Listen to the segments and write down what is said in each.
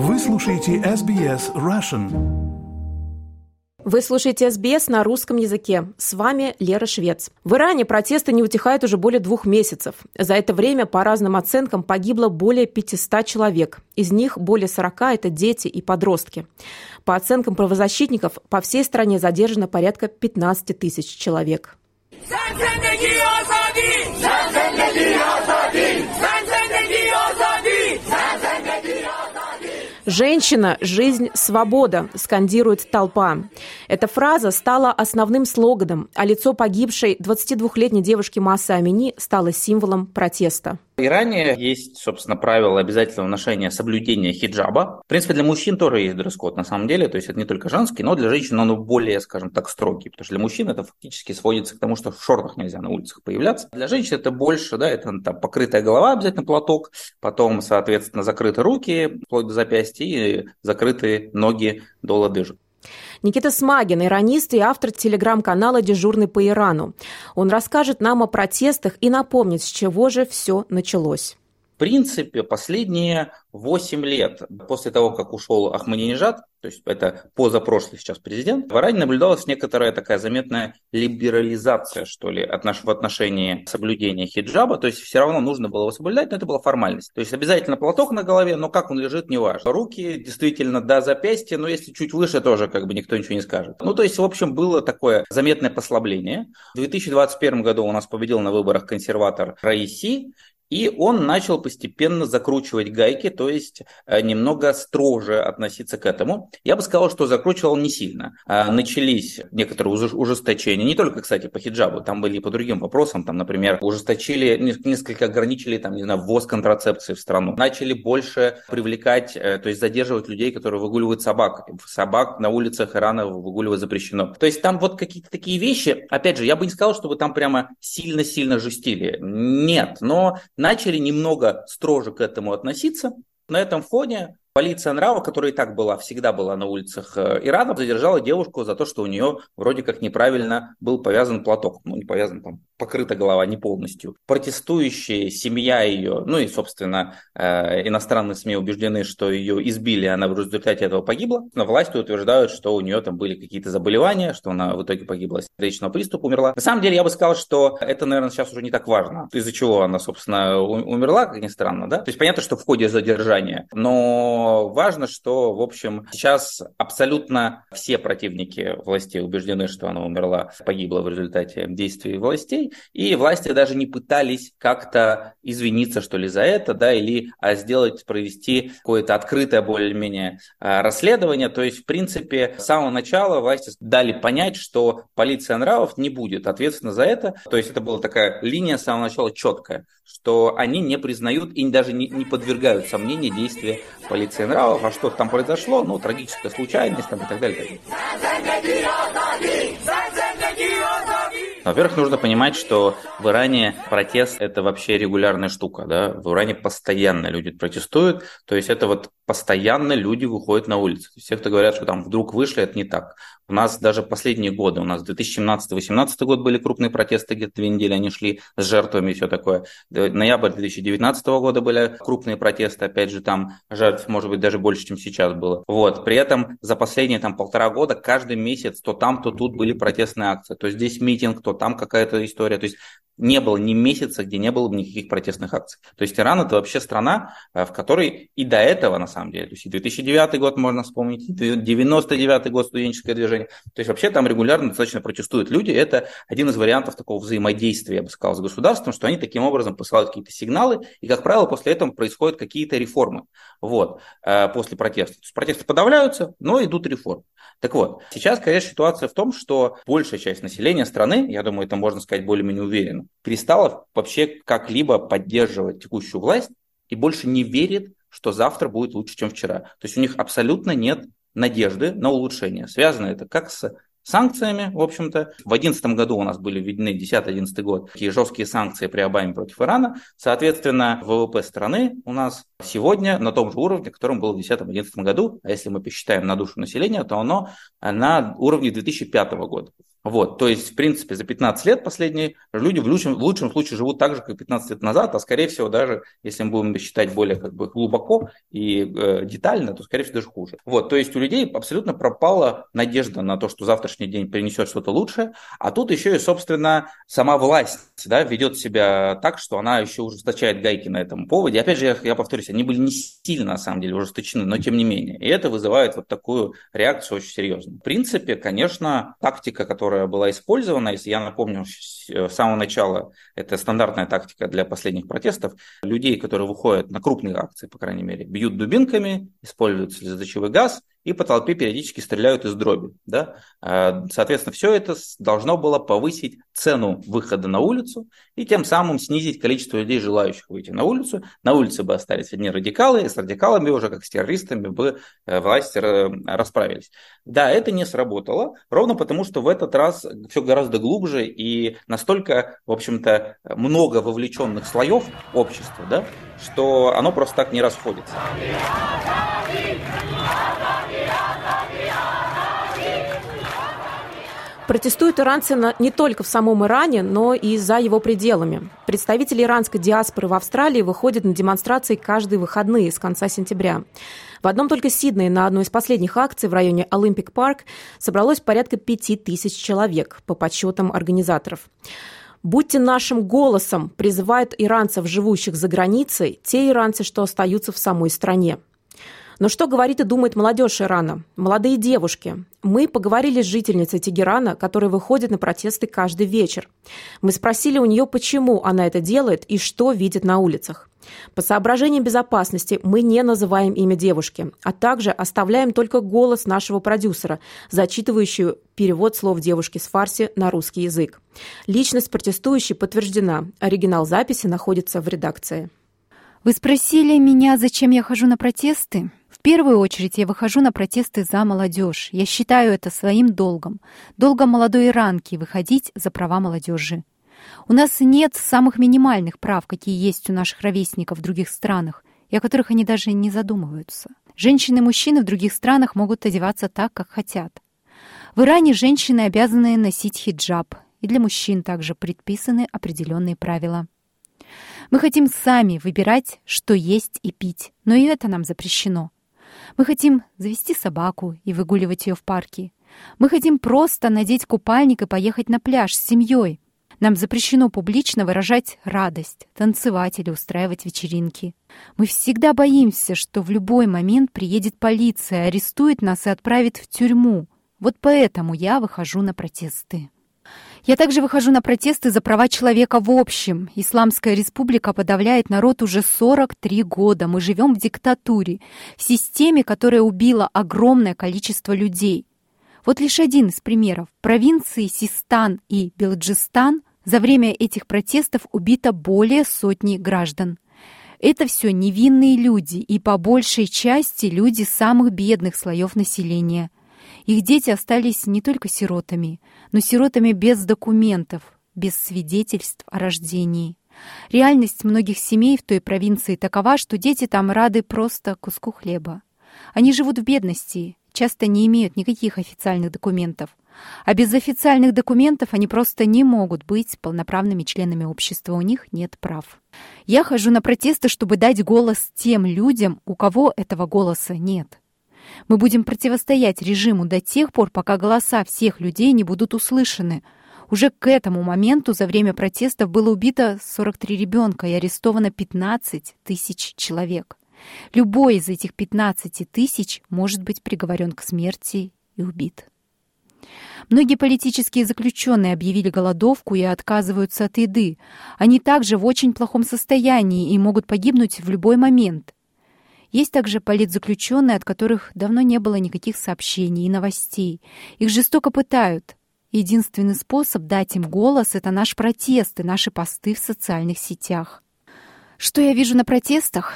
Вы слушаете SBS Russian. Вы слушаете СБС на русском языке. С вами Лера Швец. В Иране протесты не утихают уже более двух месяцев. За это время, по разным оценкам, погибло более 500 человек. Из них более 40 – это дети и подростки. По оценкам правозащитников, по всей стране задержано порядка 15 тысяч человек. «Женщина – жизнь, свобода», – скандирует толпа. Эта фраза стала основным слоганом, а лицо погибшей 22-летней девушки Массы Амини стало символом протеста. В Иране есть, собственно, правило обязательного ношения соблюдения хиджаба. В принципе, для мужчин тоже есть дресс-код на самом деле, то есть это не только женский, но для женщин он более, скажем так, строгий, потому что для мужчин это фактически сводится к тому, что в шортах нельзя на улицах появляться. Для женщин это больше, да, это там покрытая голова, обязательно платок, потом, соответственно, закрыты руки, вплоть до запястья, и закрытые ноги до лодыжек. Никита Смагин, иронист и автор телеграм-канала «Дежурный по Ирану». Он расскажет нам о протестах и напомнит, с чего же все началось. Принципе, последние 8 лет после того, как ушел Ахмадинежад, то есть это позапрошлый сейчас президент, в Иране наблюдалась некоторая такая заметная либерализация, что ли, в отношении соблюдения хиджаба, то есть все равно нужно было его соблюдать, но это была формальность. То есть обязательно платок на голове, но как он лежит, не важно. Руки действительно до запястья, но если чуть выше, тоже как бы никто ничего не скажет. Ну, то есть, в общем, было такое заметное послабление. В 2021 году у нас победил на выборах консерватор Раиси, и он начал постепенно закручивать гайки, то есть э, немного строже относиться к этому. Я бы сказал, что закручивал не сильно. А, начались некоторые ужесточения, не только, кстати, по хиджабу, там были и по другим вопросам, там, например, ужесточили, несколько ограничили, там, не знаю, ввоз контрацепции в страну. Начали больше привлекать, э, то есть задерживать людей, которые выгуливают собак. Собак на улицах Ирана выгуливать запрещено. То есть там вот какие-то такие вещи, опять же, я бы не сказал, чтобы там прямо сильно-сильно жестили. Нет, но начали немного строже к этому относиться. На этом фоне Полиция нрава, которая и так была, всегда была на улицах э, Ирана, задержала девушку за то, что у нее вроде как неправильно был повязан платок. Ну, не повязан, там, покрыта голова не полностью. Протестующие, семья ее, ну и, собственно, э, иностранные СМИ убеждены, что ее избили, она в результате этого погибла. Но власти утверждают, что у нее там были какие-то заболевания, что она в итоге погибла сердечного приступа, умерла. На самом деле, я бы сказал, что это, наверное, сейчас уже не так важно. Из-за чего она, собственно, умерла, как ни странно, да? То есть понятно, что в ходе задержания, но важно, что, в общем, сейчас абсолютно все противники властей убеждены, что она умерла, погибла в результате действий властей, и власти даже не пытались как-то извиниться, что ли, за это, да, или а, сделать, провести какое-то открытое более-менее а, расследование. То есть, в принципе, с самого начала власти дали понять, что полиция нравов не будет ответственна за это. То есть, это была такая линия с самого начала четкая, что они не признают и даже не, не подвергают сомнению действия полиции нравов, а что там произошло, ну, трагическая случайность там, и так далее. Во-первых, нужно понимать, что в Иране протест – это вообще регулярная штука. Да? В Иране постоянно люди протестуют, то есть это вот постоянно люди выходят на улицы. Все, кто говорят, что там вдруг вышли, это не так. У нас даже последние годы, у нас 2017-2018 год были крупные протесты, где-то две недели они шли с жертвами и все такое. Ноябрь 2019 года были крупные протесты, опять же, там жертв, может быть, даже больше, чем сейчас было. Вот. При этом за последние там полтора года каждый месяц то там, то тут были протестные акции. То здесь митинг, то там какая-то история. То есть не было ни месяца, где не было бы никаких протестных акций. То есть Иран это вообще страна, э, в которой и до этого, на самом деле, то есть и 2009 год можно вспомнить, и 99 год студенческое движение, то есть вообще там регулярно достаточно протестуют люди. Это один из вариантов такого взаимодействия, я бы сказал, с государством, что они таким образом посылают какие-то сигналы, и, как правило, после этого происходят какие-то реформы вот, э, после протеста. То есть протесты подавляются, но идут реформы. Так вот, сейчас, конечно, ситуация в том, что большая часть населения страны, я думаю, это можно сказать более-менее уверенно, перестала вообще как-либо поддерживать текущую власть и больше не верит, что завтра будет лучше, чем вчера. То есть у них абсолютно нет надежды на улучшение. Связано это как с санкциями, в общем-то. В 2011 году у нас были введены, 10-11 год, такие жесткие санкции при Обаме против Ирана. Соответственно, ВВП страны у нас сегодня на том же уровне, которым был в 2010-2011 году. А если мы посчитаем на душу населения, то оно на уровне 2005 года. Вот, то есть, в принципе, за 15 лет последние люди в лучшем, в лучшем случае живут так же, как 15 лет назад, а скорее всего даже, если мы будем считать более как бы глубоко и э, детально, то скорее всего даже хуже. Вот, то есть у людей абсолютно пропала надежда на то, что завтрашний день принесет что-то лучшее, а тут еще и, собственно, сама власть да, ведет себя так, что она еще ужесточает гайки на этом поводе. И опять же, я, я повторюсь, они были не сильно, на самом деле, ужесточены, но тем не менее. И это вызывает вот такую реакцию очень серьезную. В принципе, конечно, тактика, которая которая была использована, я напомню, с самого начала это стандартная тактика для последних протестов, людей, которые выходят на крупные акции, по крайней мере, бьют дубинками, используют слезоточивый газ и по толпе периодически стреляют из дроби. Да? А, соответственно, все это должно было повысить цену выхода на улицу и тем самым снизить количество людей, желающих выйти на улицу. На улице бы остались одни радикалы, и с радикалами уже, как с террористами, бы э, власти расправились. Да, это не сработало, ровно потому, что в этот раз все гораздо глубже и настолько, в общем-то, много вовлеченных слоев общества, да, что оно просто так не расходится. Протестуют иранцы не только в самом Иране, но и за его пределами. Представители иранской диаспоры в Австралии выходят на демонстрации каждые выходные с конца сентября. В одном только Сиднее на одной из последних акций в районе Олимпик Парк собралось порядка пяти тысяч человек, по подсчетам организаторов. «Будьте нашим голосом», призывают иранцев, живущих за границей, те иранцы, что остаются в самой стране. Но что говорит и думает молодежь Ирана? Молодые девушки. Мы поговорили с жительницей Тегерана, которая выходит на протесты каждый вечер. Мы спросили у нее, почему она это делает и что видит на улицах. По соображениям безопасности мы не называем имя девушки, а также оставляем только голос нашего продюсера, зачитывающую перевод слов девушки с фарси на русский язык. Личность протестующей подтверждена. Оригинал записи находится в редакции. Вы спросили меня, зачем я хожу на протесты? В первую очередь я выхожу на протесты за молодежь. Я считаю это своим долгом. Долгом молодой иранки выходить за права молодежи. У нас нет самых минимальных прав, какие есть у наших ровесников в других странах, и о которых они даже не задумываются. Женщины и мужчины в других странах могут одеваться так, как хотят. В Иране женщины обязаны носить хиджаб, и для мужчин также предписаны определенные правила. Мы хотим сами выбирать, что есть и пить, но и это нам запрещено. Мы хотим завести собаку и выгуливать ее в парке. Мы хотим просто надеть купальник и поехать на пляж с семьей. Нам запрещено публично выражать радость, танцевать или устраивать вечеринки. Мы всегда боимся, что в любой момент приедет полиция, арестует нас и отправит в тюрьму. Вот поэтому я выхожу на протесты. Я также выхожу на протесты за права человека в общем. Исламская республика подавляет народ уже 43 года. Мы живем в диктатуре, в системе, которая убила огромное количество людей. Вот лишь один из примеров. Провинции Систан и Белджистан за время этих протестов убито более сотни граждан. Это все невинные люди и по большей части люди самых бедных слоев населения – их дети остались не только сиротами, но сиротами без документов, без свидетельств о рождении. Реальность многих семей в той провинции такова, что дети там рады просто куску хлеба. Они живут в бедности, часто не имеют никаких официальных документов. А без официальных документов они просто не могут быть полноправными членами общества, у них нет прав. Я хожу на протесты, чтобы дать голос тем людям, у кого этого голоса нет. Мы будем противостоять режиму до тех пор, пока голоса всех людей не будут услышаны. Уже к этому моменту за время протестов было убито 43 ребенка и арестовано 15 тысяч человек. Любой из этих 15 тысяч может быть приговорен к смерти и убит. Многие политические заключенные объявили голодовку и отказываются от еды. Они также в очень плохом состоянии и могут погибнуть в любой момент. Есть также политзаключенные, от которых давно не было никаких сообщений и новостей. Их жестоко пытают. Единственный способ дать им голос — это наш протест и наши посты в социальных сетях. Что я вижу на протестах?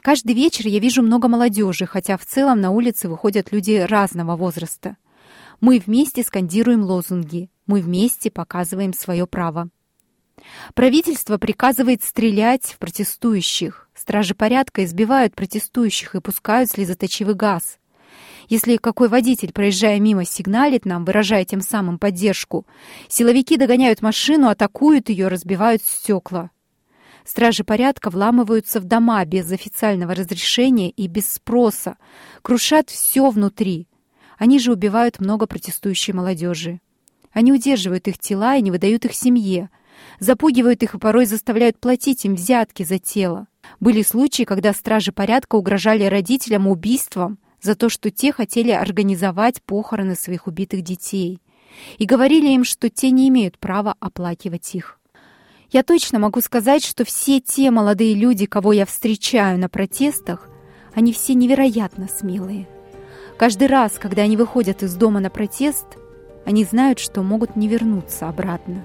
Каждый вечер я вижу много молодежи, хотя в целом на улице выходят люди разного возраста. Мы вместе скандируем лозунги, мы вместе показываем свое право. Правительство приказывает стрелять в протестующих. Стражи порядка избивают протестующих и пускают слезоточивый газ. Если какой водитель, проезжая мимо, сигналит нам, выражая тем самым поддержку, силовики догоняют машину, атакуют ее, разбивают стекла. Стражи порядка вламываются в дома без официального разрешения и без спроса, крушат все внутри. Они же убивают много протестующей молодежи. Они удерживают их тела и не выдают их семье, запугивают их и порой заставляют платить им взятки за тело. Были случаи, когда стражи порядка угрожали родителям убийством за то, что те хотели организовать похороны своих убитых детей, и говорили им, что те не имеют права оплакивать их. Я точно могу сказать, что все те молодые люди, кого я встречаю на протестах, они все невероятно смелые. Каждый раз, когда они выходят из дома на протест, они знают, что могут не вернуться обратно.